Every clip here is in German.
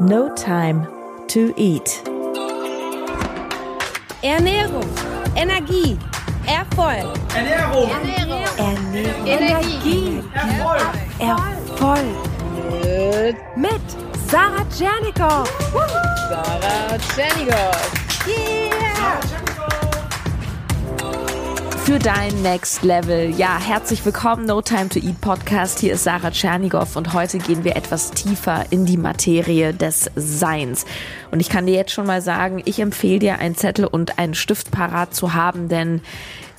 No Time to Eat. Ernährung, Energie, Erfolg. Ernährung, Ernährung, Ernährung. Energie, Erfolg. Erfolg. Mit Sarah Tschernikow. Sarah Tschernigow. Yeah! Für dein Next Level. Ja, herzlich willkommen, No Time to Eat Podcast. Hier ist Sarah Tschernigow und heute gehen wir etwas tiefer in die Materie des Seins. Und ich kann dir jetzt schon mal sagen, ich empfehle dir, einen Zettel und einen Stift parat zu haben, denn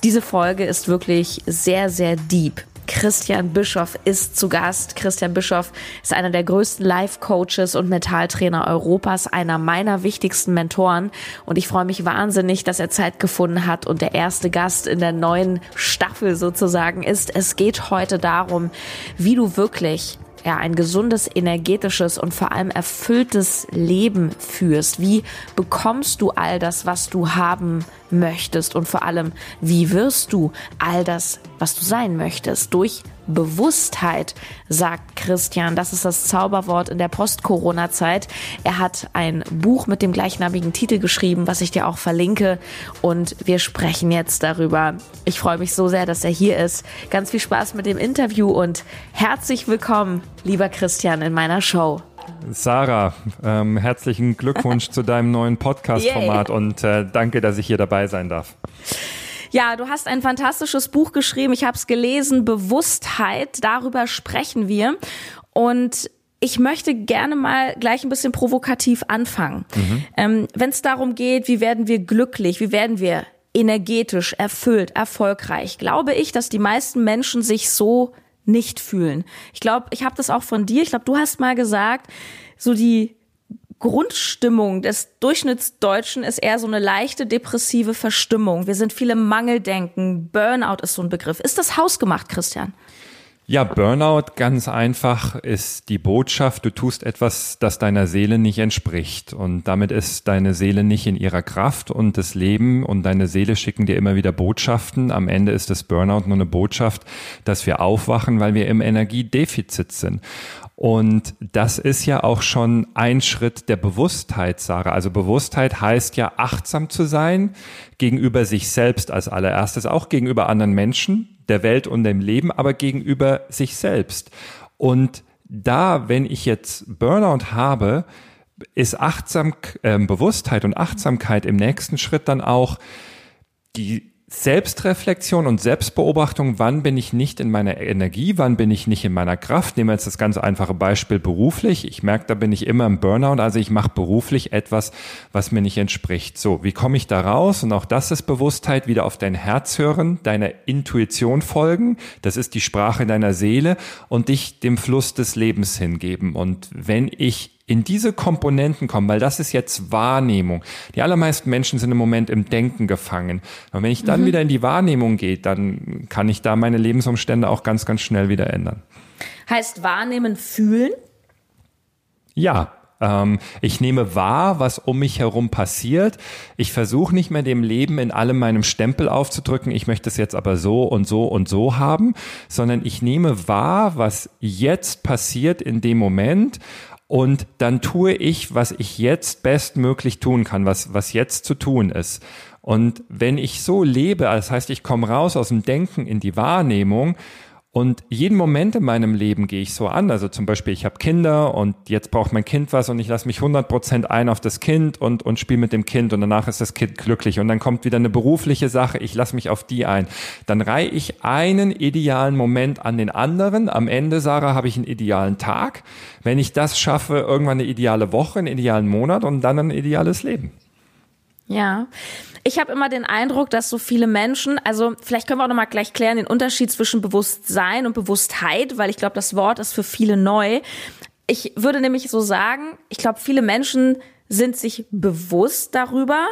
diese Folge ist wirklich sehr, sehr deep. Christian Bischoff ist zu Gast. Christian Bischoff ist einer der größten Life-Coaches und Mentaltrainer Europas, einer meiner wichtigsten Mentoren. Und ich freue mich wahnsinnig, dass er Zeit gefunden hat und der erste Gast in der neuen Staffel sozusagen ist. Es geht heute darum, wie du wirklich ja, ein gesundes, energetisches und vor allem erfülltes Leben führst? Wie bekommst du all das, was du haben möchtest? Und vor allem, wie wirst du all das, was du sein möchtest? Durch Bewusstheit, sagt Christian. Das ist das Zauberwort in der Post-Corona-Zeit. Er hat ein Buch mit dem gleichnamigen Titel geschrieben, was ich dir auch verlinke. Und wir sprechen jetzt darüber. Ich freue mich so sehr, dass er hier ist. Ganz viel Spaß mit dem Interview und herzlich willkommen, lieber Christian, in meiner Show. Sarah, ähm, herzlichen Glückwunsch zu deinem neuen Podcast-Format und äh, danke, dass ich hier dabei sein darf. Ja, du hast ein fantastisches Buch geschrieben. Ich habe es gelesen, Bewusstheit. Darüber sprechen wir. Und ich möchte gerne mal gleich ein bisschen provokativ anfangen. Mhm. Ähm, Wenn es darum geht, wie werden wir glücklich, wie werden wir energetisch, erfüllt, erfolgreich, glaube ich, dass die meisten Menschen sich so nicht fühlen. Ich glaube, ich habe das auch von dir. Ich glaube, du hast mal gesagt, so die Grundstimmung des Durchschnittsdeutschen ist eher so eine leichte depressive Verstimmung. Wir sind viele Mangeldenken. Burnout ist so ein Begriff. Ist das hausgemacht, Christian? Ja, Burnout ganz einfach ist die Botschaft, du tust etwas, das deiner Seele nicht entspricht. Und damit ist deine Seele nicht in ihrer Kraft und das Leben und deine Seele schicken dir immer wieder Botschaften. Am Ende ist das Burnout nur eine Botschaft, dass wir aufwachen, weil wir im Energiedefizit sind. Und das ist ja auch schon ein Schritt der Bewusstheit, Sarah. Also Bewusstheit heißt ja achtsam zu sein gegenüber sich selbst als allererstes, auch gegenüber anderen Menschen, der Welt und dem Leben, aber gegenüber sich selbst. Und da, wenn ich jetzt Burnout habe, ist Achtsam, äh, Bewusstheit und Achtsamkeit im nächsten Schritt dann auch die Selbstreflexion und Selbstbeobachtung, wann bin ich nicht in meiner Energie, wann bin ich nicht in meiner Kraft. Nehmen wir jetzt das ganz einfache Beispiel beruflich. Ich merke, da bin ich immer im Burnout, also ich mache beruflich etwas, was mir nicht entspricht. So, wie komme ich da raus? Und auch das ist Bewusstheit, wieder auf dein Herz hören, deiner Intuition folgen. Das ist die Sprache deiner Seele und dich dem Fluss des Lebens hingeben. Und wenn ich in diese Komponenten kommen, weil das ist jetzt Wahrnehmung. Die allermeisten Menschen sind im Moment im Denken gefangen. Und wenn ich dann mhm. wieder in die Wahrnehmung gehe, dann kann ich da meine Lebensumstände auch ganz, ganz schnell wieder ändern. Heißt wahrnehmen, fühlen? Ja, ähm, ich nehme wahr, was um mich herum passiert. Ich versuche nicht mehr dem Leben in allem meinem Stempel aufzudrücken, ich möchte es jetzt aber so und so und so haben, sondern ich nehme wahr, was jetzt passiert in dem Moment und dann tue ich, was ich jetzt bestmöglich tun kann, was, was jetzt zu tun ist. Und wenn ich so lebe, das heißt, ich komme raus aus dem Denken in die Wahrnehmung und jeden Moment in meinem Leben gehe ich so an. Also zum Beispiel, ich habe Kinder und jetzt braucht mein Kind was und ich lasse mich 100 Prozent ein auf das Kind und, und spiele mit dem Kind und danach ist das Kind glücklich. Und dann kommt wieder eine berufliche Sache, ich lasse mich auf die ein. Dann reihe ich einen idealen Moment an den anderen. Am Ende, Sarah, habe ich einen idealen Tag. Wenn ich das schaffe, irgendwann eine ideale Woche, einen idealen Monat und dann ein ideales Leben. Ja, ich habe immer den Eindruck, dass so viele Menschen, also vielleicht können wir auch noch mal gleich klären den Unterschied zwischen Bewusstsein und Bewusstheit, weil ich glaube, das Wort ist für viele neu. Ich würde nämlich so sagen, ich glaube, viele Menschen sind sich bewusst darüber,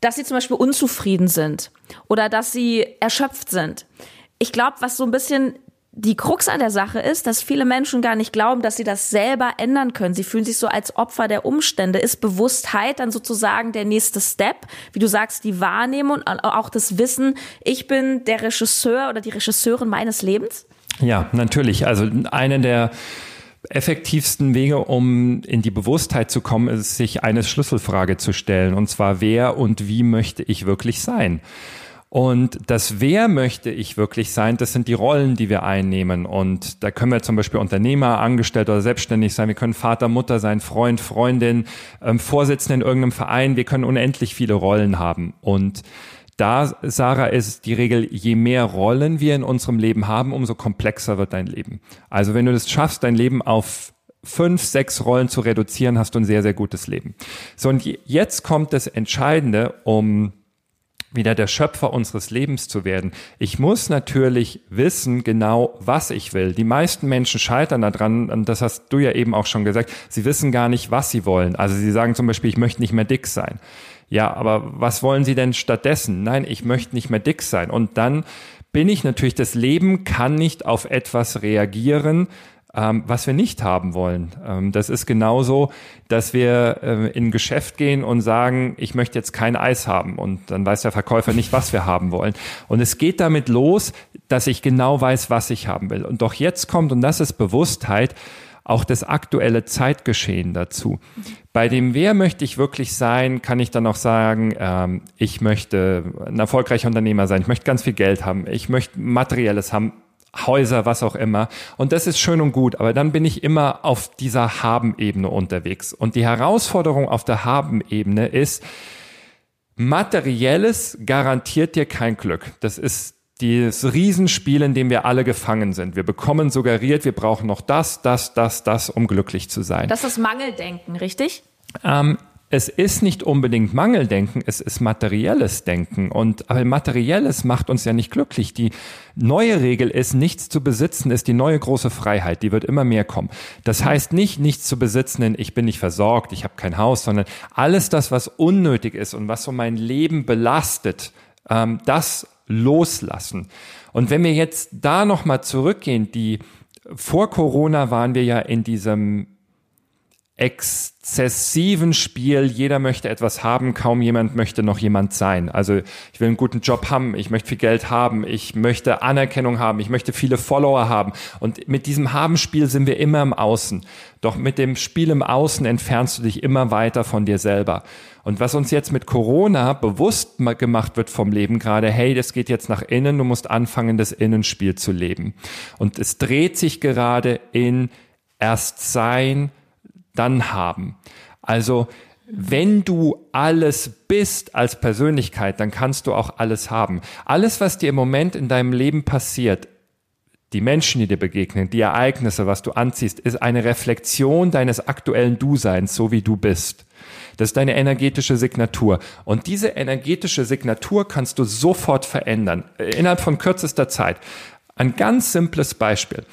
dass sie zum Beispiel unzufrieden sind oder dass sie erschöpft sind. Ich glaube, was so ein bisschen die Krux an der Sache ist, dass viele Menschen gar nicht glauben, dass sie das selber ändern können. Sie fühlen sich so als Opfer der Umstände. Ist Bewusstheit dann sozusagen der nächste Step? Wie du sagst, die Wahrnehmung und auch das Wissen, ich bin der Regisseur oder die Regisseurin meines Lebens? Ja, natürlich. Also eine der effektivsten Wege, um in die Bewusstheit zu kommen, ist, sich eine Schlüsselfrage zu stellen. Und zwar, wer und wie möchte ich wirklich sein? Und das Wer möchte ich wirklich sein, das sind die Rollen, die wir einnehmen. Und da können wir zum Beispiel Unternehmer, Angestellter oder selbstständig sein. Wir können Vater, Mutter sein, Freund, Freundin, ähm, Vorsitzender in irgendeinem Verein. Wir können unendlich viele Rollen haben. Und da, Sarah, ist die Regel, je mehr Rollen wir in unserem Leben haben, umso komplexer wird dein Leben. Also wenn du es schaffst, dein Leben auf fünf, sechs Rollen zu reduzieren, hast du ein sehr, sehr gutes Leben. So, und jetzt kommt das Entscheidende, um wieder der Schöpfer unseres Lebens zu werden. Ich muss natürlich wissen genau, was ich will. Die meisten Menschen scheitern daran, und das hast du ja eben auch schon gesagt, sie wissen gar nicht, was sie wollen. Also sie sagen zum Beispiel, ich möchte nicht mehr dick sein. Ja, aber was wollen sie denn stattdessen? Nein, ich möchte nicht mehr dick sein. Und dann bin ich natürlich, das Leben kann nicht auf etwas reagieren, ähm, was wir nicht haben wollen. Ähm, das ist genauso, dass wir äh, in ein Geschäft gehen und sagen, ich möchte jetzt kein Eis haben und dann weiß der Verkäufer nicht, was wir haben wollen. Und es geht damit los, dass ich genau weiß, was ich haben will. Und doch jetzt kommt, und das ist Bewusstheit, auch das aktuelle Zeitgeschehen dazu. Bei dem Wer möchte ich wirklich sein, kann ich dann auch sagen, ähm, ich möchte ein erfolgreicher Unternehmer sein, ich möchte ganz viel Geld haben, ich möchte materielles haben, Häuser, was auch immer. Und das ist schön und gut, aber dann bin ich immer auf dieser Haben-Ebene unterwegs. Und die Herausforderung auf der Haben-Ebene ist, Materielles garantiert dir kein Glück. Das ist dieses Riesenspiel, in dem wir alle gefangen sind. Wir bekommen suggeriert, wir brauchen noch das, das, das, das, um glücklich zu sein. Das ist Mangeldenken, richtig? Ähm, es ist nicht unbedingt Mangeldenken, es ist materielles Denken. Und aber materielles macht uns ja nicht glücklich. Die neue Regel ist, nichts zu besitzen, ist die neue große Freiheit. Die wird immer mehr kommen. Das heißt nicht, nichts zu besitzen, in ich bin nicht versorgt, ich habe kein Haus, sondern alles das, was unnötig ist und was so mein Leben belastet, ähm, das loslassen. Und wenn wir jetzt da nochmal zurückgehen, die vor Corona waren wir ja in diesem exzessiven Spiel. Jeder möchte etwas haben, kaum jemand möchte noch jemand sein. Also ich will einen guten Job haben, ich möchte viel Geld haben, ich möchte Anerkennung haben, ich möchte viele Follower haben. Und mit diesem Haben-Spiel sind wir immer im Außen. Doch mit dem Spiel im Außen entfernst du dich immer weiter von dir selber. Und was uns jetzt mit Corona bewusst gemacht wird vom Leben gerade, hey, das geht jetzt nach innen, du musst anfangen, das Innenspiel zu leben. Und es dreht sich gerade in erst sein, dann haben. Also wenn du alles bist als Persönlichkeit, dann kannst du auch alles haben. Alles, was dir im Moment in deinem Leben passiert, die Menschen, die dir begegnen, die Ereignisse, was du anziehst, ist eine Reflexion deines aktuellen Du-Seins, so wie du bist. Das ist deine energetische Signatur. Und diese energetische Signatur kannst du sofort verändern, innerhalb von kürzester Zeit. Ein ganz simples Beispiel.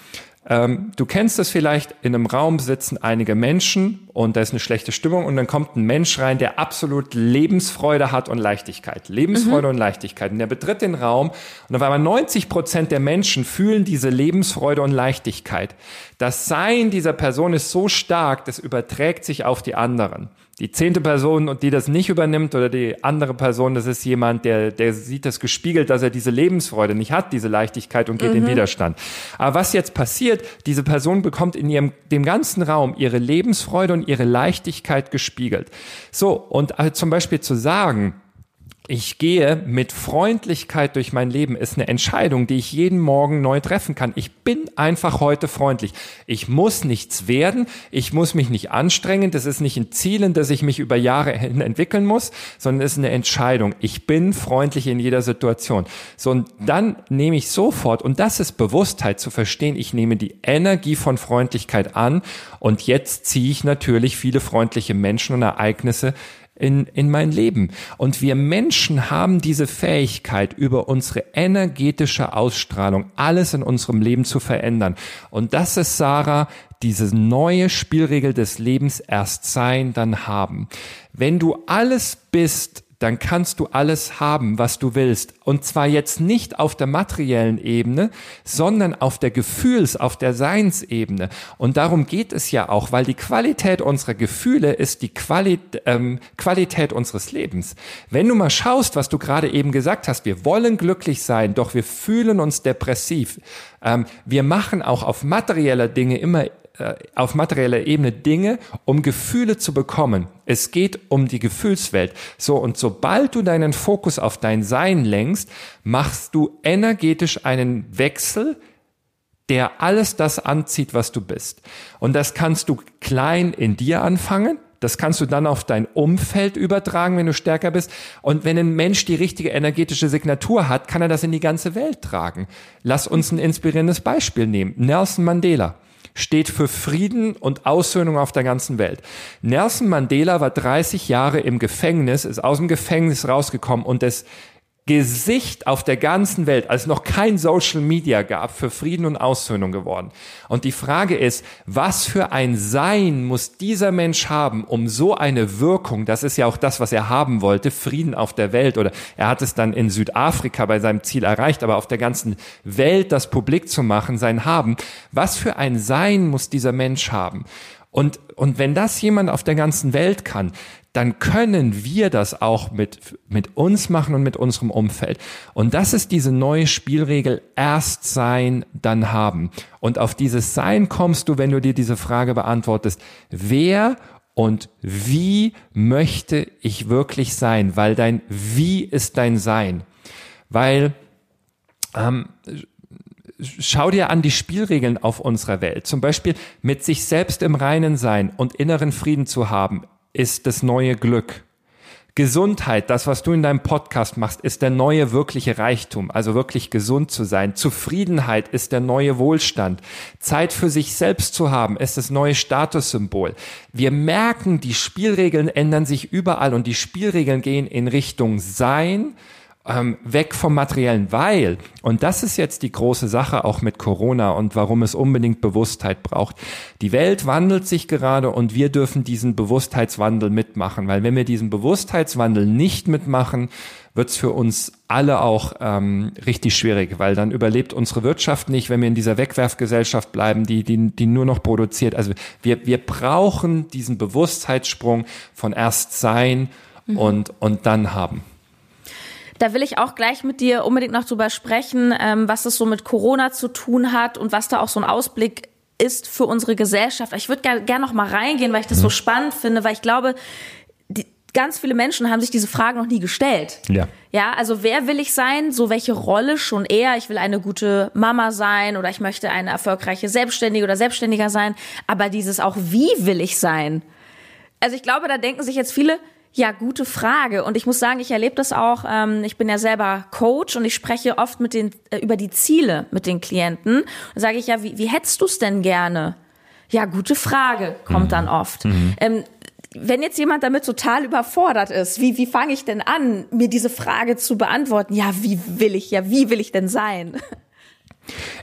Ähm, du kennst es vielleicht, in einem Raum sitzen einige Menschen und da ist eine schlechte Stimmung und dann kommt ein Mensch rein, der absolut Lebensfreude hat und Leichtigkeit. Lebensfreude mhm. und Leichtigkeit. Und der betritt den Raum und auf einmal 90 Prozent der Menschen fühlen diese Lebensfreude und Leichtigkeit. Das Sein dieser Person ist so stark, das überträgt sich auf die anderen. Die zehnte Person, und die das nicht übernimmt, oder die andere Person, das ist jemand, der, der sieht das gespiegelt, dass er diese Lebensfreude nicht hat, diese Leichtigkeit und geht mhm. in Widerstand. Aber was jetzt passiert, diese Person bekommt in ihrem, dem ganzen Raum ihre Lebensfreude und ihre Leichtigkeit gespiegelt. So, und also zum Beispiel zu sagen, ich gehe mit Freundlichkeit durch mein Leben, ist eine Entscheidung, die ich jeden Morgen neu treffen kann. Ich bin einfach heute freundlich. Ich muss nichts werden, ich muss mich nicht anstrengen, das ist nicht ein Ziel, in das ich mich über Jahre hin entwickeln muss, sondern ist eine Entscheidung. Ich bin freundlich in jeder Situation. So, und dann nehme ich sofort, und das ist Bewusstheit zu verstehen, ich nehme die Energie von Freundlichkeit an und jetzt ziehe ich natürlich viele freundliche Menschen und Ereignisse in, in mein Leben. Und wir Menschen haben diese Fähigkeit, über unsere energetische Ausstrahlung alles in unserem Leben zu verändern. Und das ist, Sarah, diese neue Spielregel des Lebens erst sein, dann haben. Wenn du alles bist, dann kannst du alles haben, was du willst. Und zwar jetzt nicht auf der materiellen Ebene, sondern auf der Gefühls-, auf der Seinsebene. Und darum geht es ja auch, weil die Qualität unserer Gefühle ist die Quali ähm, Qualität unseres Lebens. Wenn du mal schaust, was du gerade eben gesagt hast, wir wollen glücklich sein, doch wir fühlen uns depressiv. Ähm, wir machen auch auf materielle Dinge immer auf materieller Ebene Dinge, um Gefühle zu bekommen. Es geht um die Gefühlswelt. So, und sobald du deinen Fokus auf dein Sein lenkst, machst du energetisch einen Wechsel, der alles das anzieht, was du bist. Und das kannst du klein in dir anfangen. Das kannst du dann auf dein Umfeld übertragen, wenn du stärker bist. Und wenn ein Mensch die richtige energetische Signatur hat, kann er das in die ganze Welt tragen. Lass uns ein inspirierendes Beispiel nehmen. Nelson Mandela steht für Frieden und Aussöhnung auf der ganzen Welt. Nelson Mandela war 30 Jahre im Gefängnis, ist aus dem Gefängnis rausgekommen und es Gesicht auf der ganzen Welt, als noch kein Social Media gab, für Frieden und Aussöhnung geworden. Und die Frage ist, was für ein Sein muss dieser Mensch haben, um so eine Wirkung, das ist ja auch das, was er haben wollte, Frieden auf der Welt, oder er hat es dann in Südafrika bei seinem Ziel erreicht, aber auf der ganzen Welt das publik zu machen, sein Haben, was für ein Sein muss dieser Mensch haben? Und, und wenn das jemand auf der ganzen Welt kann, dann können wir das auch mit, mit uns machen und mit unserem Umfeld. Und das ist diese neue Spielregel, erst sein, dann haben. Und auf dieses Sein kommst du, wenn du dir diese Frage beantwortest, wer und wie möchte ich wirklich sein? Weil dein Wie ist dein Sein. Weil ähm, schau dir an die Spielregeln auf unserer Welt. Zum Beispiel mit sich selbst im Reinen sein und inneren Frieden zu haben, ist das neue Glück. Gesundheit, das, was du in deinem Podcast machst, ist der neue wirkliche Reichtum, also wirklich gesund zu sein. Zufriedenheit ist der neue Wohlstand. Zeit für sich selbst zu haben, ist das neue Statussymbol. Wir merken, die Spielregeln ändern sich überall und die Spielregeln gehen in Richtung Sein, ähm, weg vom Materiellen, weil, und das ist jetzt die große Sache auch mit Corona und warum es unbedingt Bewusstheit braucht. Die Welt wandelt sich gerade und wir dürfen diesen Bewusstheitswandel mitmachen, weil wenn wir diesen Bewusstheitswandel nicht mitmachen, wird's für uns alle auch ähm, richtig schwierig, weil dann überlebt unsere Wirtschaft nicht, wenn wir in dieser Wegwerfgesellschaft bleiben, die, die, die nur noch produziert. Also wir, wir brauchen diesen Bewusstheitssprung von erst sein mhm. und, und dann haben. Da will ich auch gleich mit dir unbedingt noch drüber sprechen, ähm, was das so mit Corona zu tun hat und was da auch so ein Ausblick ist für unsere Gesellschaft. Ich würde gerne gern noch mal reingehen, weil ich das so mhm. spannend finde, weil ich glaube, die, ganz viele Menschen haben sich diese Frage noch nie gestellt. Ja. Ja, also wer will ich sein? So welche Rolle schon eher? Ich will eine gute Mama sein oder ich möchte eine erfolgreiche Selbstständige oder Selbstständiger sein. Aber dieses auch, wie will ich sein? Also ich glaube, da denken sich jetzt viele, ja, gute Frage. Und ich muss sagen, ich erlebe das auch. Ähm, ich bin ja selber Coach und ich spreche oft mit den äh, über die Ziele mit den Klienten. Da sage ich ja, wie, wie hättest du es denn gerne? Ja, gute Frage kommt mhm. dann oft. Mhm. Ähm, wenn jetzt jemand damit total überfordert ist, wie, wie fange ich denn an, mir diese Frage zu beantworten? Ja, wie will ich, ja, wie will ich denn sein?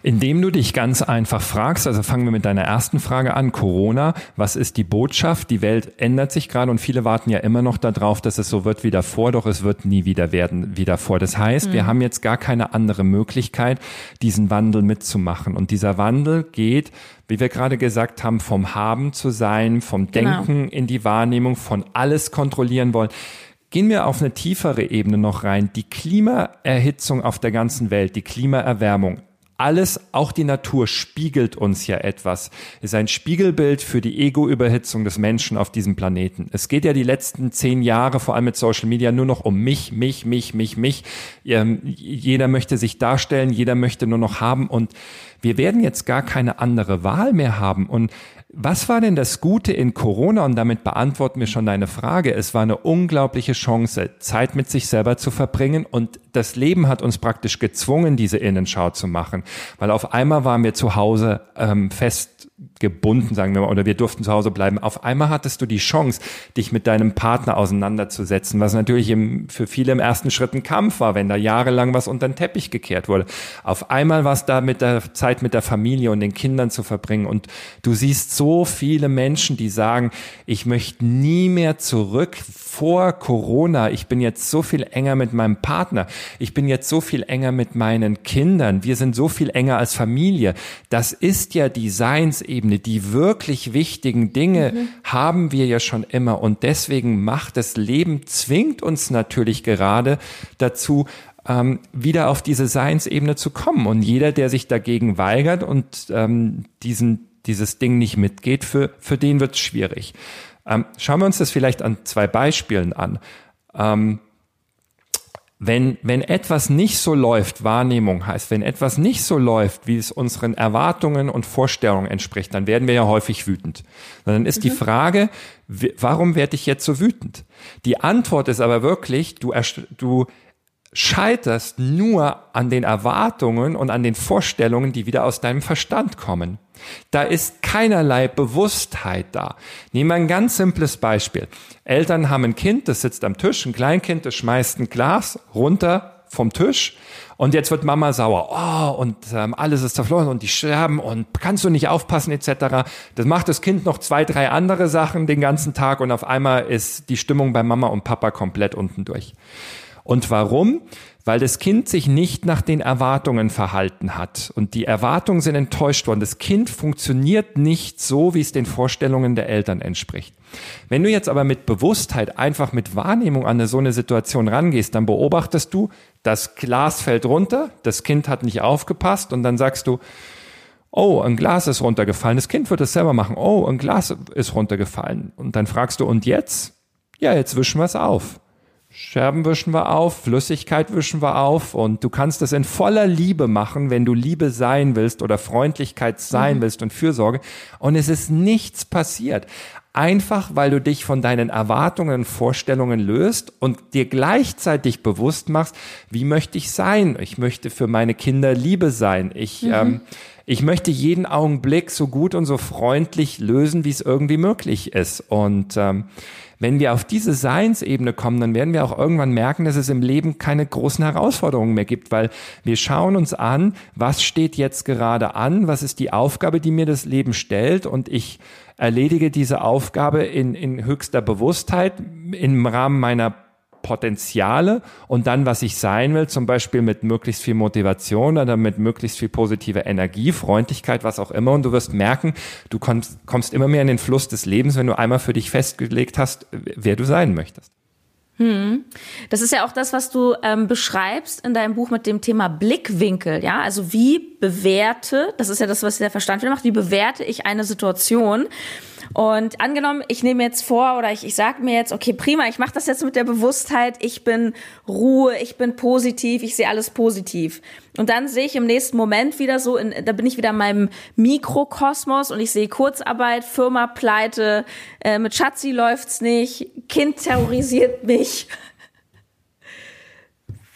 Indem du dich ganz einfach fragst, also fangen wir mit deiner ersten Frage an, Corona, was ist die Botschaft? Die Welt ändert sich gerade und viele warten ja immer noch darauf, dass es so wird wie davor, doch es wird nie wieder werden wie davor. Das heißt, mhm. wir haben jetzt gar keine andere Möglichkeit, diesen Wandel mitzumachen. Und dieser Wandel geht, wie wir gerade gesagt haben, vom Haben zu sein, vom genau. Denken genau. in die Wahrnehmung, von alles kontrollieren wollen. Gehen wir auf eine tiefere Ebene noch rein. Die Klimaerhitzung auf der ganzen Welt, die Klimaerwärmung, alles, auch die Natur spiegelt uns ja etwas, ist ein Spiegelbild für die Ego-Überhitzung des Menschen auf diesem Planeten. Es geht ja die letzten zehn Jahre, vor allem mit Social Media, nur noch um mich, mich, mich, mich, mich. Ähm, jeder möchte sich darstellen, jeder möchte nur noch haben und wir werden jetzt gar keine andere Wahl mehr haben. Und was war denn das Gute in Corona? Und damit beantworten wir schon deine Frage. Es war eine unglaubliche Chance, Zeit mit sich selber zu verbringen. Und das Leben hat uns praktisch gezwungen, diese Innenschau zu machen. Weil auf einmal waren wir zu Hause ähm, fest gebunden, sagen wir mal, oder wir durften zu Hause bleiben. Auf einmal hattest du die Chance, dich mit deinem Partner auseinanderzusetzen, was natürlich im, für viele im ersten Schritt ein Kampf war, wenn da jahrelang was unter den Teppich gekehrt wurde. Auf einmal war es da mit der Zeit mit der Familie und den Kindern zu verbringen und du siehst so viele Menschen, die sagen, ich möchte nie mehr zurück vor Corona. Ich bin jetzt so viel enger mit meinem Partner. Ich bin jetzt so viel enger mit meinen Kindern. Wir sind so viel enger als Familie. Das ist ja die Seins Lebensebene, die wirklich wichtigen Dinge mhm. haben wir ja schon immer. Und deswegen macht das Leben, zwingt uns natürlich gerade dazu, ähm, wieder auf diese Seinsebene zu kommen. Und jeder, der sich dagegen weigert und ähm, diesen dieses Ding nicht mitgeht, für, für den wird es schwierig. Ähm, schauen wir uns das vielleicht an zwei Beispielen an. Ähm, wenn, wenn etwas nicht so läuft, Wahrnehmung heißt, wenn etwas nicht so läuft, wie es unseren Erwartungen und Vorstellungen entspricht, dann werden wir ja häufig wütend. dann ist mhm. die Frage, warum werde ich jetzt so wütend? Die Antwort ist aber wirklich, du, du scheiterst nur an den Erwartungen und an den Vorstellungen, die wieder aus deinem Verstand kommen. Da ist keinerlei Bewusstheit da. Nehmen wir ein ganz simples Beispiel. Eltern haben ein Kind, das sitzt am Tisch, ein Kleinkind, das schmeißt ein Glas runter vom Tisch und jetzt wird Mama sauer. Oh, und ähm, alles ist zerflossen und die sterben und kannst du nicht aufpassen etc. Das macht das Kind noch zwei, drei andere Sachen den ganzen Tag und auf einmal ist die Stimmung bei Mama und Papa komplett unten durch. Und warum? Weil das Kind sich nicht nach den Erwartungen verhalten hat. Und die Erwartungen sind enttäuscht worden. Das Kind funktioniert nicht so, wie es den Vorstellungen der Eltern entspricht. Wenn du jetzt aber mit Bewusstheit, einfach mit Wahrnehmung an so eine Situation rangehst, dann beobachtest du, das Glas fällt runter, das Kind hat nicht aufgepasst und dann sagst du, oh, ein Glas ist runtergefallen, das Kind wird es selber machen, oh, ein Glas ist runtergefallen. Und dann fragst du, und jetzt? Ja, jetzt wischen wir es auf. Scherben wischen wir auf, Flüssigkeit wischen wir auf und du kannst es in voller Liebe machen, wenn du Liebe sein willst oder Freundlichkeit sein mhm. willst und Fürsorge und es ist nichts passiert. Einfach weil du dich von deinen Erwartungen und Vorstellungen löst und dir gleichzeitig bewusst machst, wie möchte ich sein? Ich möchte für meine Kinder Liebe sein. Ich, mhm. ähm, ich möchte jeden Augenblick so gut und so freundlich lösen, wie es irgendwie möglich ist. Und ähm, wenn wir auf diese Seinsebene kommen, dann werden wir auch irgendwann merken, dass es im Leben keine großen Herausforderungen mehr gibt, weil wir schauen uns an, was steht jetzt gerade an, was ist die Aufgabe, die mir das Leben stellt und ich erledige diese Aufgabe in, in höchster Bewusstheit im Rahmen meiner Potenziale und dann, was ich sein will, zum Beispiel mit möglichst viel Motivation oder mit möglichst viel positive Energie, Freundlichkeit, was auch immer. Und du wirst merken, du kommst, kommst immer mehr in den Fluss des Lebens, wenn du einmal für dich festgelegt hast, wer du sein möchtest. Hm. Das ist ja auch das, was du ähm, beschreibst in deinem Buch mit dem Thema Blickwinkel. Ja, also wie bewerte, das ist ja das, was der Verstand wieder macht, wie bewerte ich eine Situation? Und angenommen, ich nehme jetzt vor oder ich, ich sage mir jetzt, okay, prima, ich mache das jetzt mit der Bewusstheit, ich bin Ruhe, ich bin positiv, ich sehe alles positiv. Und dann sehe ich im nächsten Moment wieder so, in, da bin ich wieder in meinem Mikrokosmos und ich sehe Kurzarbeit, Firma pleite, äh, mit Schatzi läuft's nicht, Kind terrorisiert mich.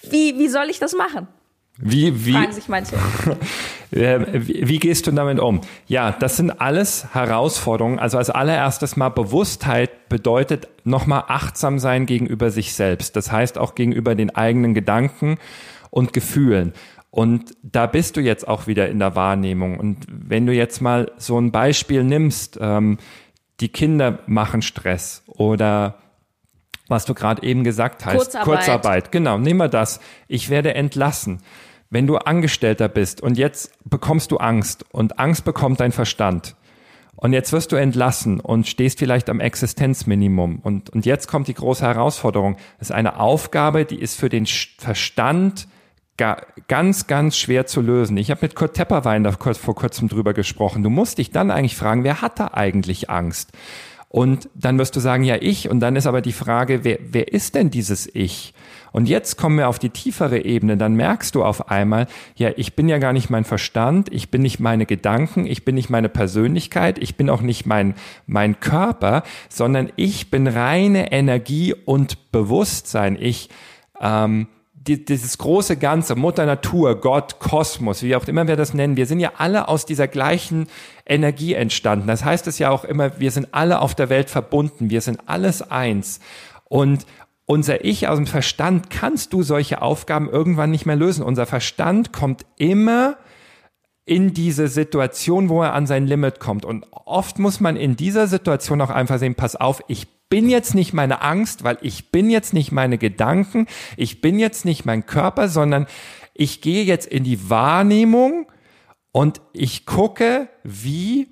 Wie, wie soll ich das machen? Wie, wie, Fragen sich manche. Äh, wie, wie gehst du damit um? Ja, das sind alles Herausforderungen. Also als allererstes mal Bewusstheit bedeutet nochmal achtsam sein gegenüber sich selbst. Das heißt auch gegenüber den eigenen Gedanken und Gefühlen. Und da bist du jetzt auch wieder in der Wahrnehmung. Und wenn du jetzt mal so ein Beispiel nimmst, ähm, die Kinder machen Stress oder was du gerade eben gesagt hast, Kurzarbeit. Kurzarbeit. Genau, nehmen wir das. Ich werde entlassen. Wenn du Angestellter bist und jetzt bekommst du Angst und Angst bekommt dein Verstand und jetzt wirst du entlassen und stehst vielleicht am Existenzminimum und, und jetzt kommt die große Herausforderung. Das ist eine Aufgabe, die ist für den Verstand ganz, ganz schwer zu lösen. Ich habe mit Kurt Tepperwein da vor kurzem drüber gesprochen. Du musst dich dann eigentlich fragen, wer hat da eigentlich Angst? Und dann wirst du sagen, ja, ich. Und dann ist aber die Frage, wer, wer ist denn dieses Ich? Und jetzt kommen wir auf die tiefere Ebene, dann merkst du auf einmal, ja, ich bin ja gar nicht mein Verstand, ich bin nicht meine Gedanken, ich bin nicht meine Persönlichkeit, ich bin auch nicht mein, mein Körper, sondern ich bin reine Energie und Bewusstsein. Ich, ähm, die, dieses große Ganze, Mutter Natur, Gott, Kosmos, wie auch immer wir das nennen, wir sind ja alle aus dieser gleichen Energie entstanden. Das heißt es ja auch immer, wir sind alle auf der Welt verbunden, wir sind alles eins. Und unser Ich aus dem Verstand kannst du solche Aufgaben irgendwann nicht mehr lösen. Unser Verstand kommt immer in diese Situation, wo er an sein Limit kommt. Und oft muss man in dieser Situation auch einfach sehen, pass auf, ich bin jetzt nicht meine Angst, weil ich bin jetzt nicht meine Gedanken, ich bin jetzt nicht mein Körper, sondern ich gehe jetzt in die Wahrnehmung und ich gucke, wie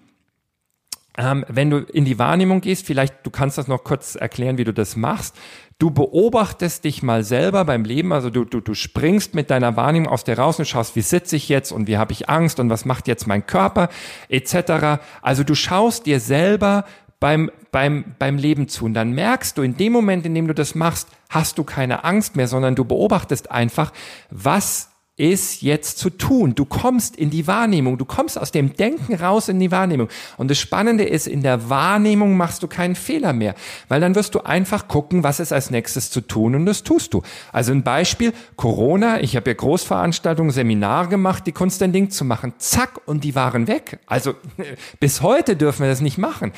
ähm, wenn du in die Wahrnehmung gehst, vielleicht, du kannst das noch kurz erklären, wie du das machst. Du beobachtest dich mal selber beim Leben, also du, du, du springst mit deiner Wahrnehmung aus dir raus und schaust, wie sitze ich jetzt und wie habe ich Angst und was macht jetzt mein Körper etc. Also du schaust dir selber beim, beim, beim Leben zu. Und dann merkst du, in dem Moment, in dem du das machst, hast du keine Angst mehr, sondern du beobachtest einfach, was ist jetzt zu tun. Du kommst in die Wahrnehmung, du kommst aus dem Denken raus in die Wahrnehmung. Und das Spannende ist, in der Wahrnehmung machst du keinen Fehler mehr, weil dann wirst du einfach gucken, was ist als nächstes zu tun und das tust du. Also ein Beispiel, Corona, ich habe ja Großveranstaltungen, Seminare gemacht, die Kunst ein Ding zu machen, zack, und die waren weg. Also bis heute dürfen wir das nicht machen.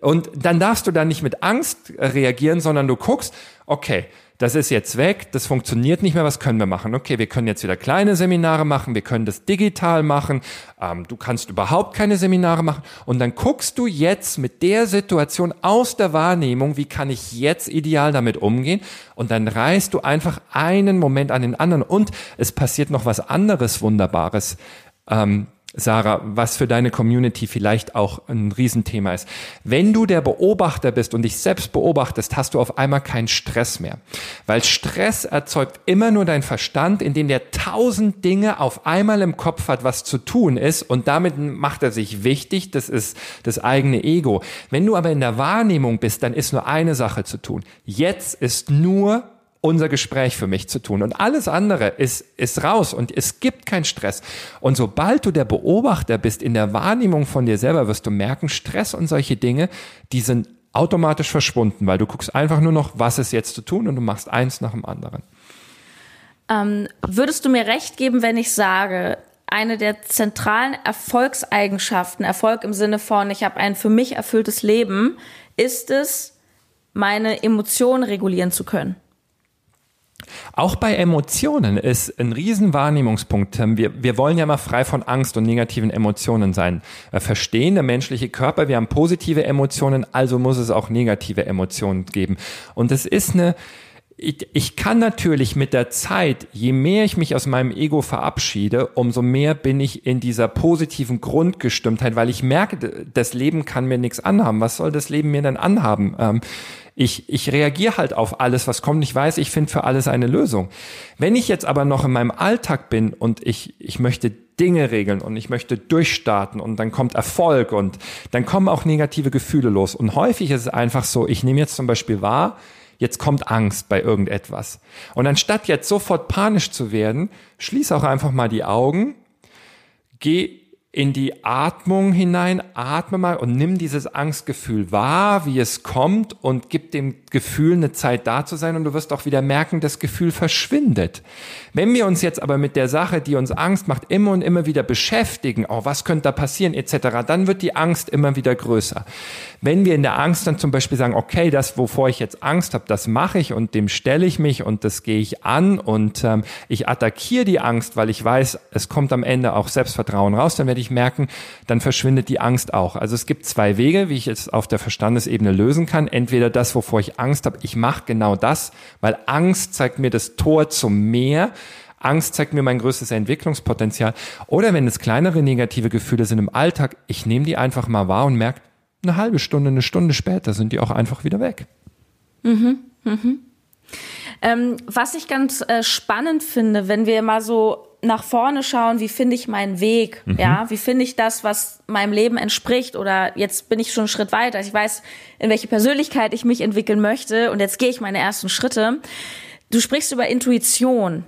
Und dann darfst du dann nicht mit Angst reagieren, sondern du guckst, okay, das ist jetzt weg, das funktioniert nicht mehr, was können wir machen? Okay, wir können jetzt wieder kleine Seminare machen, wir können das digital machen, ähm, du kannst überhaupt keine Seminare machen und dann guckst du jetzt mit der Situation aus der Wahrnehmung, wie kann ich jetzt ideal damit umgehen und dann reißt du einfach einen Moment an den anderen und es passiert noch was anderes Wunderbares. Ähm, Sarah, was für deine Community vielleicht auch ein Riesenthema ist. Wenn du der Beobachter bist und dich selbst beobachtest, hast du auf einmal keinen Stress mehr. Weil Stress erzeugt immer nur dein Verstand, indem der tausend Dinge auf einmal im Kopf hat, was zu tun ist und damit macht er sich wichtig, das ist das eigene Ego. Wenn du aber in der Wahrnehmung bist, dann ist nur eine Sache zu tun. Jetzt ist nur unser Gespräch für mich zu tun. Und alles andere ist, ist raus und es gibt keinen Stress. Und sobald du der Beobachter bist in der Wahrnehmung von dir selber, wirst du merken, Stress und solche Dinge, die sind automatisch verschwunden, weil du guckst einfach nur noch, was ist jetzt zu tun und du machst eins nach dem anderen. Ähm, würdest du mir recht geben, wenn ich sage, eine der zentralen Erfolgseigenschaften, Erfolg im Sinne von, ich habe ein für mich erfülltes Leben, ist es, meine Emotionen regulieren zu können? Auch bei Emotionen ist ein riesen Wahrnehmungspunkt. Wir, wir wollen ja mal frei von Angst und negativen Emotionen sein. Wir verstehen der menschliche Körper, wir haben positive Emotionen, also muss es auch negative Emotionen geben. Und es ist eine, ich, ich kann natürlich mit der Zeit, je mehr ich mich aus meinem Ego verabschiede, umso mehr bin ich in dieser positiven Grundgestimmtheit, weil ich merke, das Leben kann mir nichts anhaben. Was soll das Leben mir denn anhaben? Ähm, ich, ich reagiere halt auf alles, was kommt. Ich weiß, ich finde für alles eine Lösung. Wenn ich jetzt aber noch in meinem Alltag bin und ich, ich möchte Dinge regeln und ich möchte durchstarten und dann kommt Erfolg und dann kommen auch negative Gefühle los. Und häufig ist es einfach so, ich nehme jetzt zum Beispiel wahr, jetzt kommt Angst bei irgendetwas. Und anstatt jetzt sofort panisch zu werden, schließ auch einfach mal die Augen, geh in die Atmung hinein, atme mal und nimm dieses Angstgefühl wahr, wie es kommt und gib dem Gefühl eine Zeit da zu sein und du wirst auch wieder merken, das Gefühl verschwindet. Wenn wir uns jetzt aber mit der Sache, die uns Angst macht, immer und immer wieder beschäftigen, oh, was könnte da passieren etc., dann wird die Angst immer wieder größer. Wenn wir in der Angst dann zum Beispiel sagen, okay, das, wovor ich jetzt Angst habe, das mache ich und dem stelle ich mich und das gehe ich an und ähm, ich attackiere die Angst, weil ich weiß, es kommt am Ende auch Selbstvertrauen raus, dann werde ich merken, dann verschwindet die Angst auch. Also es gibt zwei Wege, wie ich es auf der Verstandesebene lösen kann. Entweder das, wovor ich Angst habe, ich mache genau das, weil Angst zeigt mir das Tor zum Meer Angst zeigt mir mein größtes Entwicklungspotenzial. Oder wenn es kleinere negative Gefühle sind im Alltag, ich nehme die einfach mal wahr und merke, eine halbe Stunde, eine Stunde später sind die auch einfach wieder weg. Mhm, mhm. Ähm, was ich ganz äh, spannend finde, wenn wir mal so nach vorne schauen, wie finde ich meinen Weg, mhm. ja, wie finde ich das, was meinem Leben entspricht oder jetzt bin ich schon einen Schritt weiter, ich weiß, in welche Persönlichkeit ich mich entwickeln möchte und jetzt gehe ich meine ersten Schritte. Du sprichst über Intuition.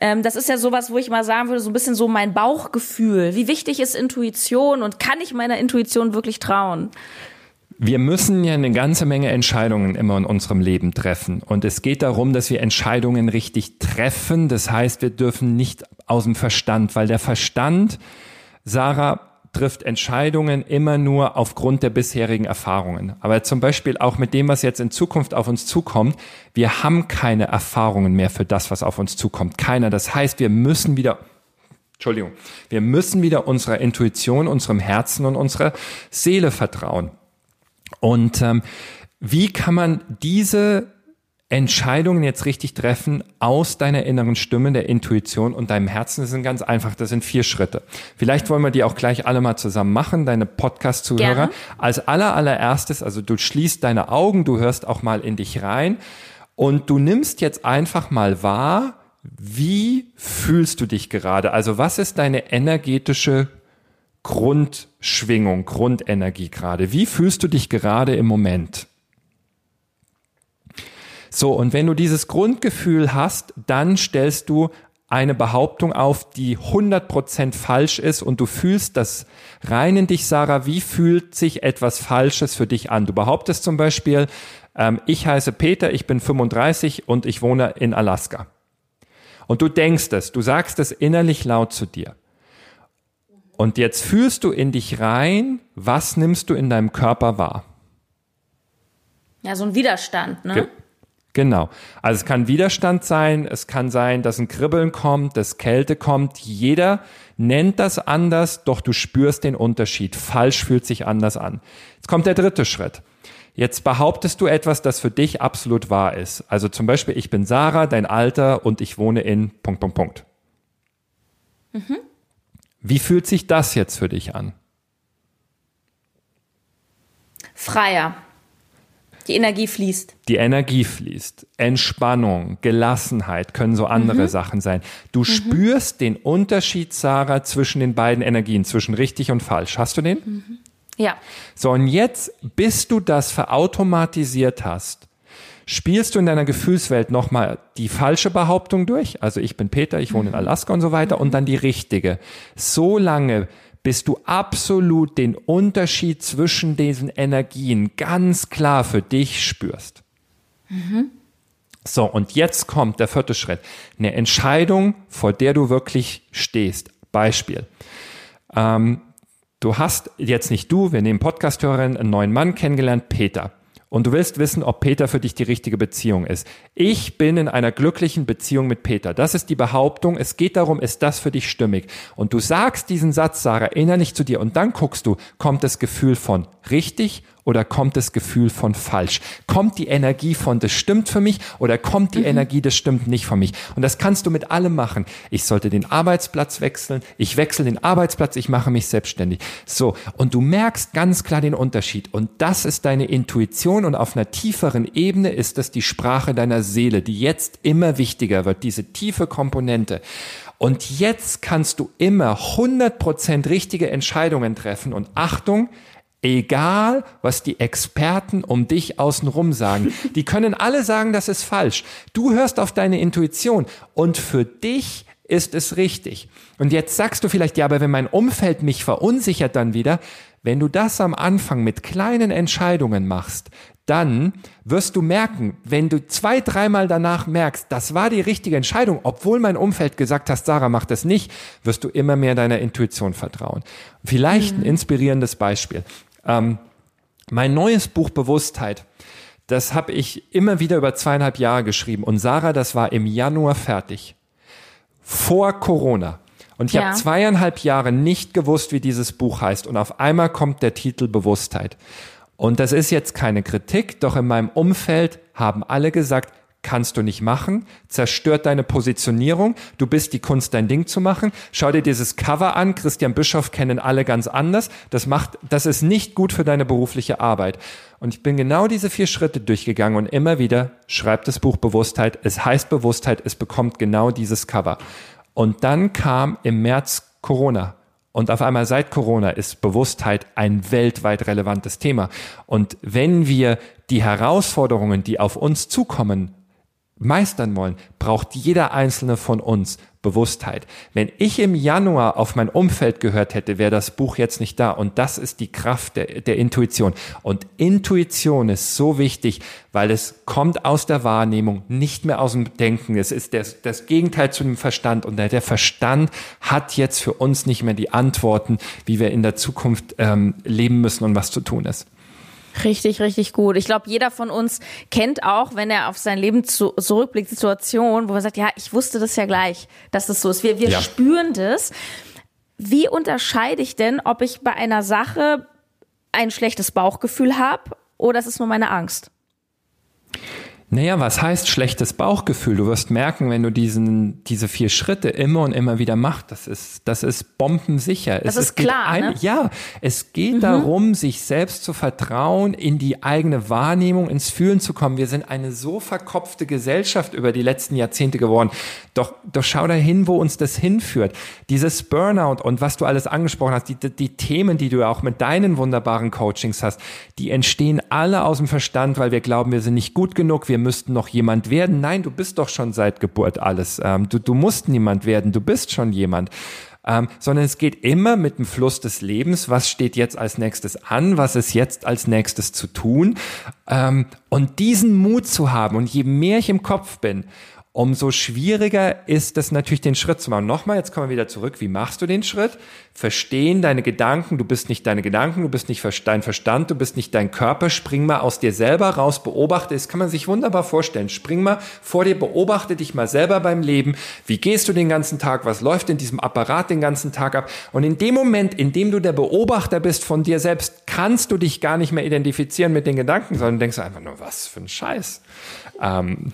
Ähm, das ist ja sowas, wo ich mal sagen würde, so ein bisschen so mein Bauchgefühl. Wie wichtig ist Intuition und kann ich meiner Intuition wirklich trauen? Wir müssen ja eine ganze Menge Entscheidungen immer in unserem Leben treffen. Und es geht darum, dass wir Entscheidungen richtig treffen. Das heißt, wir dürfen nicht aus dem Verstand, weil der Verstand, Sarah, trifft Entscheidungen immer nur aufgrund der bisherigen Erfahrungen. Aber zum Beispiel auch mit dem, was jetzt in Zukunft auf uns zukommt, wir haben keine Erfahrungen mehr für das, was auf uns zukommt. Keiner. Das heißt, wir müssen wieder, Entschuldigung, wir müssen wieder unserer Intuition, unserem Herzen und unserer Seele vertrauen. Und ähm, wie kann man diese Entscheidungen jetzt richtig treffen aus deiner inneren Stimme, der Intuition und deinem Herzen. Das sind ganz einfach, das sind vier Schritte. Vielleicht wollen wir die auch gleich alle mal zusammen machen, deine Podcast-Zuhörer. Als aller, allererstes, also du schließt deine Augen, du hörst auch mal in dich rein und du nimmst jetzt einfach mal wahr, wie fühlst du dich gerade? Also was ist deine energetische Grundschwingung, Grundenergie gerade? Wie fühlst du dich gerade im Moment? So, und wenn du dieses Grundgefühl hast, dann stellst du eine Behauptung auf, die 100% falsch ist und du fühlst das rein in dich, Sarah, wie fühlt sich etwas Falsches für dich an? Du behauptest zum Beispiel, ähm, ich heiße Peter, ich bin 35 und ich wohne in Alaska. Und du denkst es, du sagst es innerlich laut zu dir. Und jetzt fühlst du in dich rein, was nimmst du in deinem Körper wahr? Ja, so ein Widerstand, ne? Ge Genau. Also es kann Widerstand sein, es kann sein, dass ein Kribbeln kommt, dass Kälte kommt. Jeder nennt das anders, doch du spürst den Unterschied. Falsch fühlt sich anders an. Jetzt kommt der dritte Schritt. Jetzt behauptest du etwas, das für dich absolut wahr ist. Also zum Beispiel, ich bin Sarah, dein Alter und ich wohne in Punkt, Punkt, Punkt. Mhm. Wie fühlt sich das jetzt für dich an? Freier. Die Energie fließt. Die Energie fließt. Entspannung, Gelassenheit können so andere mhm. Sachen sein. Du mhm. spürst den Unterschied, Sarah, zwischen den beiden Energien, zwischen richtig und falsch. Hast du den? Mhm. Ja. So, und jetzt, bis du das verautomatisiert hast, spielst du in deiner Gefühlswelt nochmal die falsche Behauptung durch. Also ich bin Peter, ich wohne in mhm. Alaska und so weiter. Und mhm. dann die richtige. So lange, bis du absolut den Unterschied zwischen diesen Energien ganz klar für dich spürst. Mhm. So, und jetzt kommt der vierte Schritt. Eine Entscheidung, vor der du wirklich stehst. Beispiel. Ähm, du hast jetzt nicht du, wir nehmen Podcasthörerin, einen neuen Mann kennengelernt, Peter und du willst wissen, ob Peter für dich die richtige Beziehung ist. Ich bin in einer glücklichen Beziehung mit Peter. Das ist die Behauptung. Es geht darum, ist das für dich stimmig? Und du sagst diesen Satz, Sarah, innerlich zu dir und dann guckst du, kommt das Gefühl von richtig oder kommt das Gefühl von falsch? Kommt die Energie von das stimmt für mich oder kommt die mhm. Energie das stimmt nicht für mich? Und das kannst du mit allem machen. Ich sollte den Arbeitsplatz wechseln, ich wechsle den Arbeitsplatz, ich mache mich selbstständig. So, und du merkst ganz klar den Unterschied und das ist deine Intuition und auf einer tieferen Ebene ist das die Sprache deiner Seele, die jetzt immer wichtiger wird, diese tiefe Komponente. Und jetzt kannst du immer 100% richtige Entscheidungen treffen und Achtung, Egal, was die Experten um dich außenrum sagen. Die können alle sagen, das ist falsch. Du hörst auf deine Intuition und für dich ist es richtig. Und jetzt sagst du vielleicht, ja, aber wenn mein Umfeld mich verunsichert dann wieder, wenn du das am Anfang mit kleinen Entscheidungen machst, dann wirst du merken, wenn du zwei, dreimal danach merkst, das war die richtige Entscheidung, obwohl mein Umfeld gesagt hat, Sarah, mach das nicht, wirst du immer mehr deiner Intuition vertrauen. Vielleicht ein mhm. inspirierendes Beispiel. Ähm, mein neues Buch Bewusstheit, das habe ich immer wieder über zweieinhalb Jahre geschrieben. Und Sarah, das war im Januar fertig. Vor Corona. Und ich ja. habe zweieinhalb Jahre nicht gewusst, wie dieses Buch heißt. Und auf einmal kommt der Titel Bewusstheit. Und das ist jetzt keine Kritik, doch in meinem Umfeld haben alle gesagt, kannst du nicht machen, zerstört deine Positionierung, du bist die Kunst, dein Ding zu machen. Schau dir dieses Cover an, Christian Bischoff kennen alle ganz anders. Das macht, das ist nicht gut für deine berufliche Arbeit. Und ich bin genau diese vier Schritte durchgegangen und immer wieder schreibt das Buch Bewusstheit. Es heißt Bewusstheit, es bekommt genau dieses Cover. Und dann kam im März Corona. Und auf einmal seit Corona ist Bewusstheit ein weltweit relevantes Thema. Und wenn wir die Herausforderungen, die auf uns zukommen, meistern wollen, braucht jeder einzelne von uns Bewusstheit. Wenn ich im Januar auf mein Umfeld gehört hätte, wäre das Buch jetzt nicht da. Und das ist die Kraft der, der, Intuition. Und Intuition ist so wichtig, weil es kommt aus der Wahrnehmung, nicht mehr aus dem Denken. Es ist das, das Gegenteil zu dem Verstand. Und der Verstand hat jetzt für uns nicht mehr die Antworten, wie wir in der Zukunft ähm, leben müssen und was zu tun ist. Richtig, richtig gut. Ich glaube, jeder von uns kennt auch, wenn er auf sein Leben zu, zurückblickt, Situationen, wo er sagt, ja, ich wusste das ja gleich, dass es so ist. Wir, wir ja. spüren das. Wie unterscheide ich denn, ob ich bei einer Sache ein schlechtes Bauchgefühl habe oder es ist nur meine Angst? Naja, was heißt schlechtes Bauchgefühl? Du wirst merken, wenn du diesen, diese vier Schritte immer und immer wieder machst, das ist, das ist bombensicher. Das es, ist es klar, ein, ne? Ja, es geht darum, sich selbst zu vertrauen, in die eigene Wahrnehmung, ins Fühlen zu kommen. Wir sind eine so verkopfte Gesellschaft über die letzten Jahrzehnte geworden. Doch, doch schau da hin, wo uns das hinführt. Dieses Burnout und was du alles angesprochen hast, die, die Themen, die du auch mit deinen wunderbaren Coachings hast, die entstehen alle aus dem Verstand, weil wir glauben, wir sind nicht gut genug, wir müssten noch jemand werden. Nein, du bist doch schon seit Geburt alles. Ähm, du, du musst niemand werden, du bist schon jemand. Ähm, sondern es geht immer mit dem Fluss des Lebens. Was steht jetzt als nächstes an? Was ist jetzt als nächstes zu tun? Ähm, und diesen Mut zu haben und je mehr ich im Kopf bin, umso schwieriger ist es natürlich, den Schritt zu machen. Nochmal, jetzt kommen wir wieder zurück. Wie machst du den Schritt? Verstehen deine Gedanken. Du bist nicht deine Gedanken, du bist nicht dein Verstand, du bist nicht dein Körper. Spring mal aus dir selber raus, beobachte. Das kann man sich wunderbar vorstellen. Spring mal vor dir, beobachte dich mal selber beim Leben. Wie gehst du den ganzen Tag? Was läuft in diesem Apparat den ganzen Tag ab? Und in dem Moment, in dem du der Beobachter bist von dir selbst, kannst du dich gar nicht mehr identifizieren mit den Gedanken, sondern denkst einfach nur, was für ein Scheiß. Ähm,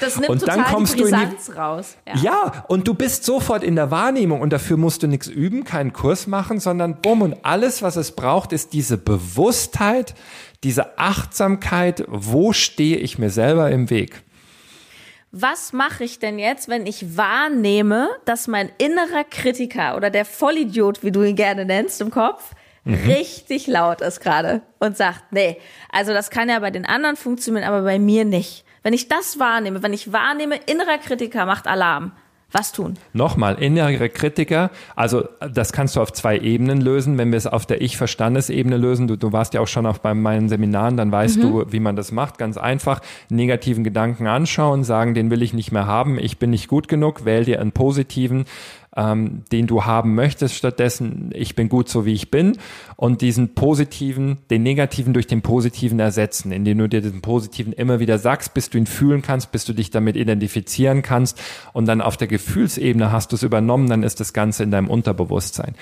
Das nimmt Und dann total kommst die du in die- Brisanz raus. Ja. ja, und du bist sofort in der Wahrnehmung und dafür musst du nichts üben, keinen Kurs machen, sondern bumm und alles, was es braucht, ist diese Bewusstheit, diese Achtsamkeit, wo stehe ich mir selber im Weg? Was mache ich denn jetzt, wenn ich wahrnehme, dass mein innerer Kritiker oder der Vollidiot, wie du ihn gerne nennst im Kopf, richtig laut ist gerade und sagt, nee, also das kann ja bei den anderen funktionieren, aber bei mir nicht. Wenn ich das wahrnehme, wenn ich wahrnehme, innerer Kritiker macht Alarm, was tun? Nochmal, innere Kritiker, also das kannst du auf zwei Ebenen lösen. Wenn wir es auf der Ich-Verstandesebene lösen, du, du warst ja auch schon auf bei meinen Seminaren, dann weißt du, wie man das macht. Ganz einfach, negativen Gedanken anschauen, sagen, den will ich nicht mehr haben, ich bin nicht gut genug, wähl dir einen positiven, ähm, den du haben möchtest, stattdessen, ich bin gut so wie ich bin und diesen positiven, den negativen durch den positiven ersetzen, indem du dir den positiven immer wieder sagst, bis du ihn fühlen kannst, bis du dich damit identifizieren kannst und dann auf der Gefühlsebene hast du es übernommen, dann ist das Ganze in deinem Unterbewusstsein.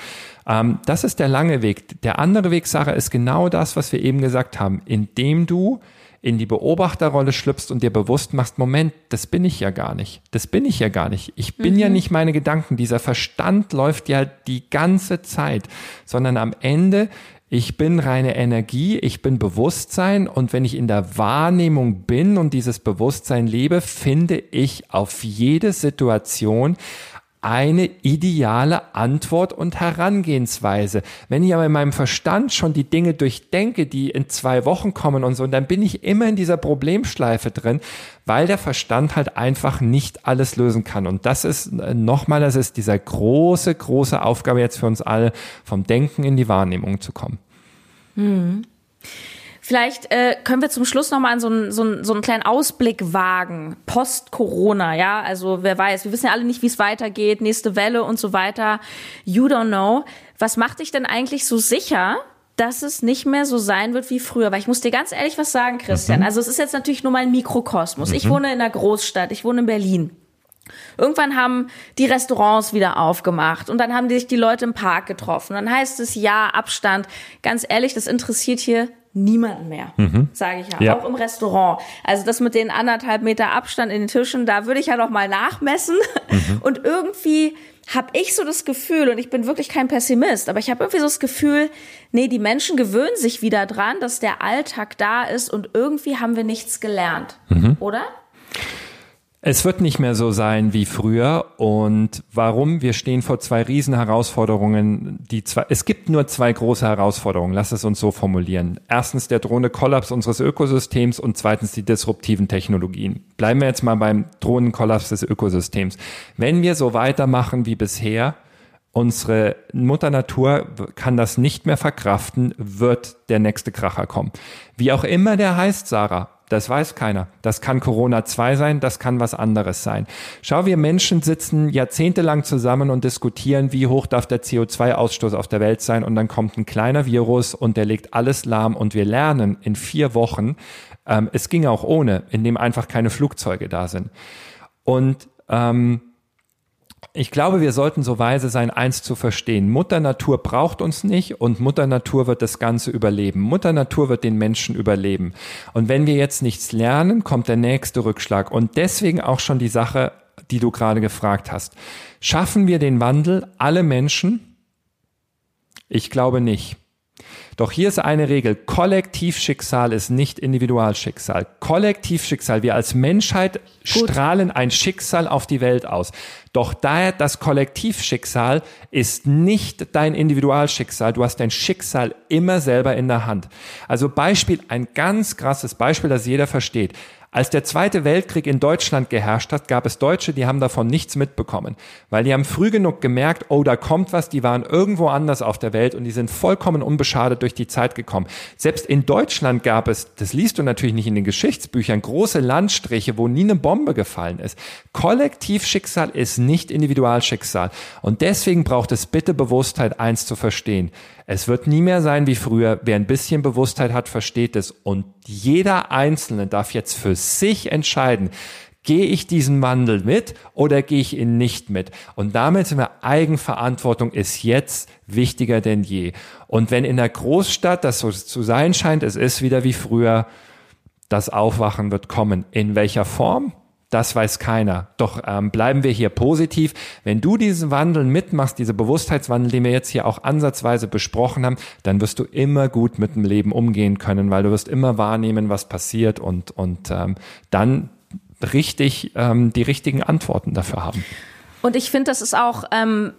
Ähm, das ist der lange Weg. Der andere Weg, Sarah, ist genau das, was wir eben gesagt haben, indem du in die Beobachterrolle schlüpfst und dir bewusst machst, Moment, das bin ich ja gar nicht. Das bin ich ja gar nicht. Ich bin ja nicht meine Gedanken. Dieser Verstand läuft ja die ganze Zeit, sondern am Ende ich bin reine Energie, ich bin Bewusstsein und wenn ich in der Wahrnehmung bin und dieses Bewusstsein lebe, finde ich auf jede Situation eine ideale Antwort und Herangehensweise. Wenn ich aber in meinem Verstand schon die Dinge durchdenke, die in zwei Wochen kommen und so, dann bin ich immer in dieser Problemschleife drin, weil der Verstand halt einfach nicht alles lösen kann. Und das ist äh, nochmal, das ist dieser große, große Aufgabe jetzt für uns alle, vom Denken in die Wahrnehmung zu kommen. Vielleicht äh, können wir zum Schluss noch mal so einen, so, einen, so einen kleinen Ausblick wagen. Post-Corona, ja. Also wer weiß, wir wissen ja alle nicht, wie es weitergeht, nächste Welle und so weiter. You don't know. Was macht dich denn eigentlich so sicher, dass es nicht mehr so sein wird wie früher? Weil ich muss dir ganz ehrlich was sagen, Christian. Also es ist jetzt natürlich nur mein Mikrokosmos. Ich wohne in einer Großstadt, ich wohne in Berlin. Irgendwann haben die Restaurants wieder aufgemacht und dann haben sich die Leute im Park getroffen. Dann heißt es ja, Abstand. Ganz ehrlich, das interessiert hier niemanden mehr, sage ich ja. Ja. Auch im Restaurant. Also das mit den anderthalb Meter Abstand in den Tischen, da würde ich ja noch mal nachmessen. Und irgendwie habe ich so das Gefühl, und ich bin wirklich kein Pessimist, aber ich habe irgendwie so das Gefühl, nee, die Menschen gewöhnen sich wieder dran, dass der Alltag da ist und irgendwie haben wir nichts gelernt, oder? Es wird nicht mehr so sein wie früher. Und warum? Wir stehen vor zwei riesen Herausforderungen. Die zwei, es gibt nur zwei große Herausforderungen. Lass es uns so formulieren. Erstens der drohende Kollaps unseres Ökosystems und zweitens die disruptiven Technologien. Bleiben wir jetzt mal beim drohenden Kollaps des Ökosystems. Wenn wir so weitermachen wie bisher, unsere Mutter Natur kann das nicht mehr verkraften, wird der nächste Kracher kommen. Wie auch immer der heißt, Sarah, das weiß keiner. Das kann Corona 2 sein, das kann was anderes sein. Schau, wir Menschen sitzen jahrzehntelang zusammen und diskutieren, wie hoch darf der CO2-Ausstoß auf der Welt sein und dann kommt ein kleiner Virus und der legt alles lahm und wir lernen in vier Wochen, ähm, es ging auch ohne, indem einfach keine Flugzeuge da sind. Und ähm, Ich glaube, wir sollten so weise sein, eins zu verstehen. Mutter Natur braucht uns nicht und Mutter Natur wird das Ganze überleben. Mutter Natur wird den Menschen überleben. Und wenn wir jetzt nichts lernen, kommt der nächste Rückschlag. Und deswegen auch schon die Sache, die du gerade gefragt hast. Schaffen wir den Wandel, alle Menschen? Ich glaube nicht. Doch hier ist eine Regel. Kollektivschicksal ist nicht Individualschicksal. Kollektivschicksal. Wir als Menschheit Gut. strahlen ein Schicksal auf die Welt aus. Doch daher das Kollektivschicksal ist nicht dein Individualschicksal. Du hast dein Schicksal immer selber in der Hand. Also Beispiel, ein ganz krasses Beispiel, das jeder versteht. Als der Zweite Weltkrieg in Deutschland geherrscht hat, gab es Deutsche, die haben davon nichts mitbekommen, weil die haben früh genug gemerkt, oh, da kommt was, die waren irgendwo anders auf der Welt und die sind vollkommen unbeschadet durch die Zeit gekommen. Selbst in Deutschland gab es, das liest du natürlich nicht in den Geschichtsbüchern, große Landstriche, wo nie eine Bombe gefallen ist. Kollektivschicksal ist nicht Individualschicksal und deswegen braucht es bitte Bewusstheit, eins zu verstehen. Es wird nie mehr sein wie früher. Wer ein bisschen Bewusstheit hat, versteht es. Und jeder Einzelne darf jetzt für sich entscheiden, gehe ich diesen Wandel mit oder gehe ich ihn nicht mit? Und damit sind wir Eigenverantwortung ist jetzt wichtiger denn je. Und wenn in der Großstadt das so zu sein scheint, es ist wieder wie früher, das Aufwachen wird kommen. In welcher Form? Das weiß keiner. Doch ähm, bleiben wir hier positiv. Wenn du diesen Wandel mitmachst, diese Bewusstheitswandel, den wir jetzt hier auch ansatzweise besprochen haben, dann wirst du immer gut mit dem Leben umgehen können, weil du wirst immer wahrnehmen, was passiert und, und ähm, dann richtig ähm, die richtigen Antworten dafür haben. Und ich finde, das ist auch ähm,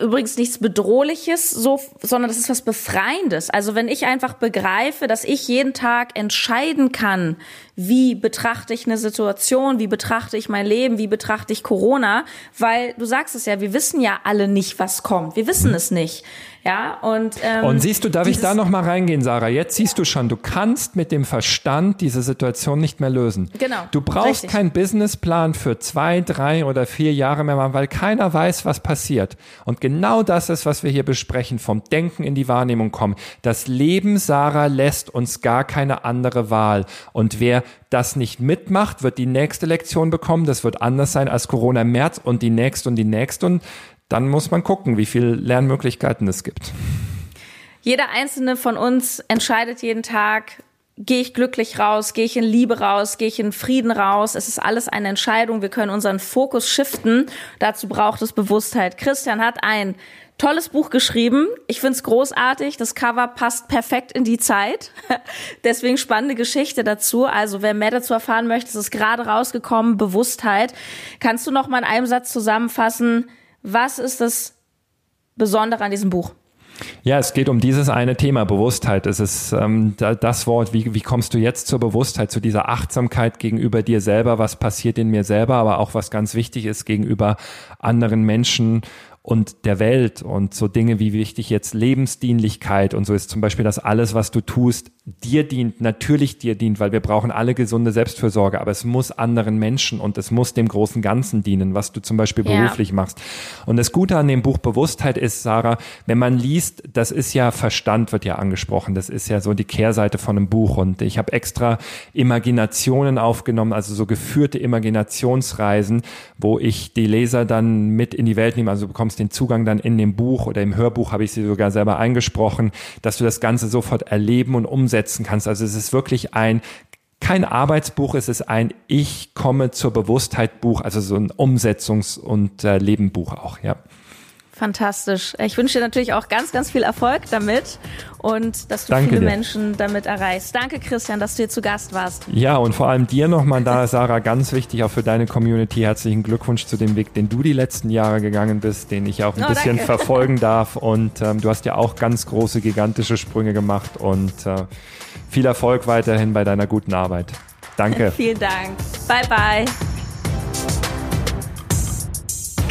übrigens nichts Bedrohliches, so, sondern das ist was Befreiendes. Also wenn ich einfach begreife, dass ich jeden Tag entscheiden kann, wie betrachte ich eine Situation, wie betrachte ich mein Leben, wie betrachte ich Corona, weil du sagst es ja, wir wissen ja alle nicht, was kommt. Wir wissen es nicht. Ja, und, ähm, und siehst du, darf ich da noch mal reingehen, Sarah? Jetzt siehst du schon, du kannst mit dem Verstand diese Situation nicht mehr lösen. Genau. Du brauchst richtig. keinen Businessplan für zwei, drei oder vier Jahre mehr machen, weil keiner weiß, was passiert. Und genau das ist, was wir hier besprechen, vom Denken in die Wahrnehmung kommen. Das Leben, Sarah, lässt uns gar keine andere Wahl. Und wer das nicht mitmacht, wird die nächste Lektion bekommen. Das wird anders sein als Corona im März und die nächste und die nächste. Und dann muss man gucken, wie viele Lernmöglichkeiten es gibt. Jeder einzelne von uns entscheidet jeden Tag, gehe ich glücklich raus, gehe ich in Liebe raus, gehe ich in Frieden raus. Es ist alles eine Entscheidung. Wir können unseren Fokus shiften. Dazu braucht es Bewusstheit. Christian hat ein tolles Buch geschrieben. Ich finde es großartig. Das Cover passt perfekt in die Zeit. Deswegen spannende Geschichte dazu. Also wer mehr dazu erfahren möchte, es ist gerade rausgekommen, Bewusstheit. Kannst du noch mal in einem Satz zusammenfassen, was ist das Besondere an diesem Buch? Ja, es geht um dieses eine Thema, Bewusstheit. Es ist ähm, das Wort, wie, wie kommst du jetzt zur Bewusstheit, zu dieser Achtsamkeit gegenüber dir selber, was passiert in mir selber, aber auch was ganz wichtig ist gegenüber anderen Menschen und der Welt und so Dinge wie wichtig jetzt Lebensdienlichkeit und so ist zum Beispiel, dass alles, was du tust, dir dient, natürlich dir dient, weil wir brauchen alle gesunde Selbstfürsorge, aber es muss anderen Menschen und es muss dem großen Ganzen dienen, was du zum Beispiel ja. beruflich machst. Und das Gute an dem Buch Bewusstheit ist, Sarah, wenn man liest, das ist ja Verstand wird ja angesprochen, das ist ja so die Kehrseite von einem Buch und ich habe extra Imaginationen aufgenommen, also so geführte Imaginationsreisen, wo ich die Leser dann mit in die Welt nehme, also du bekommst bekommst den Zugang dann in dem Buch oder im Hörbuch habe ich sie sogar selber eingesprochen, dass du das Ganze sofort erleben und umsetzen kannst. Also es ist wirklich ein kein Arbeitsbuch, es ist ein Ich komme zur Bewusstheit Buch, also so ein Umsetzungs- und äh, Lebenbuch auch, ja. Fantastisch. Ich wünsche dir natürlich auch ganz, ganz viel Erfolg damit und dass du Danke viele dir. Menschen damit erreichst. Danke, Christian, dass du hier zu Gast warst. Ja, und vor allem dir nochmal da, Sarah, ganz wichtig, auch für deine Community. Herzlichen Glückwunsch zu dem Weg, den du die letzten Jahre gegangen bist, den ich auch ein oh, bisschen danke. verfolgen darf. Und ähm, du hast ja auch ganz große, gigantische Sprünge gemacht und äh, viel Erfolg weiterhin bei deiner guten Arbeit. Danke. Vielen Dank. Bye, bye.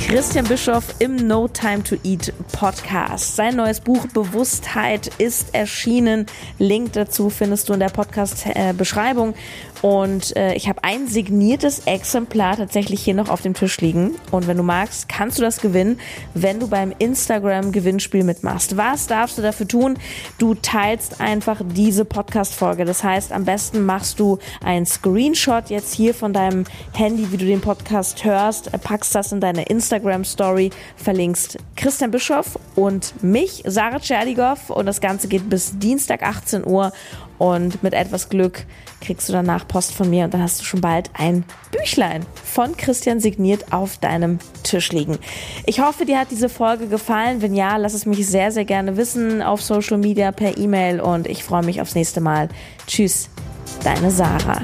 Christian Bischoff im No Time to Eat Podcast. Sein neues Buch Bewusstheit ist erschienen. Link dazu findest du in der Podcast-Beschreibung. Und äh, ich habe ein signiertes Exemplar tatsächlich hier noch auf dem Tisch liegen. Und wenn du magst, kannst du das gewinnen, wenn du beim Instagram-Gewinnspiel mitmachst. Was darfst du dafür tun? Du teilst einfach diese Podcast-Folge. Das heißt, am besten machst du einen Screenshot jetzt hier von deinem Handy, wie du den Podcast hörst, packst das in deine Instagram Instagram Story verlinkst Christian Bischoff und mich, Sarah Tscherdigow. Und das Ganze geht bis Dienstag 18 Uhr. Und mit etwas Glück kriegst du danach Post von mir und dann hast du schon bald ein Büchlein von Christian signiert auf deinem Tisch liegen. Ich hoffe, dir hat diese Folge gefallen. Wenn ja, lass es mich sehr, sehr gerne wissen auf Social Media, per E-Mail und ich freue mich aufs nächste Mal. Tschüss, deine Sarah.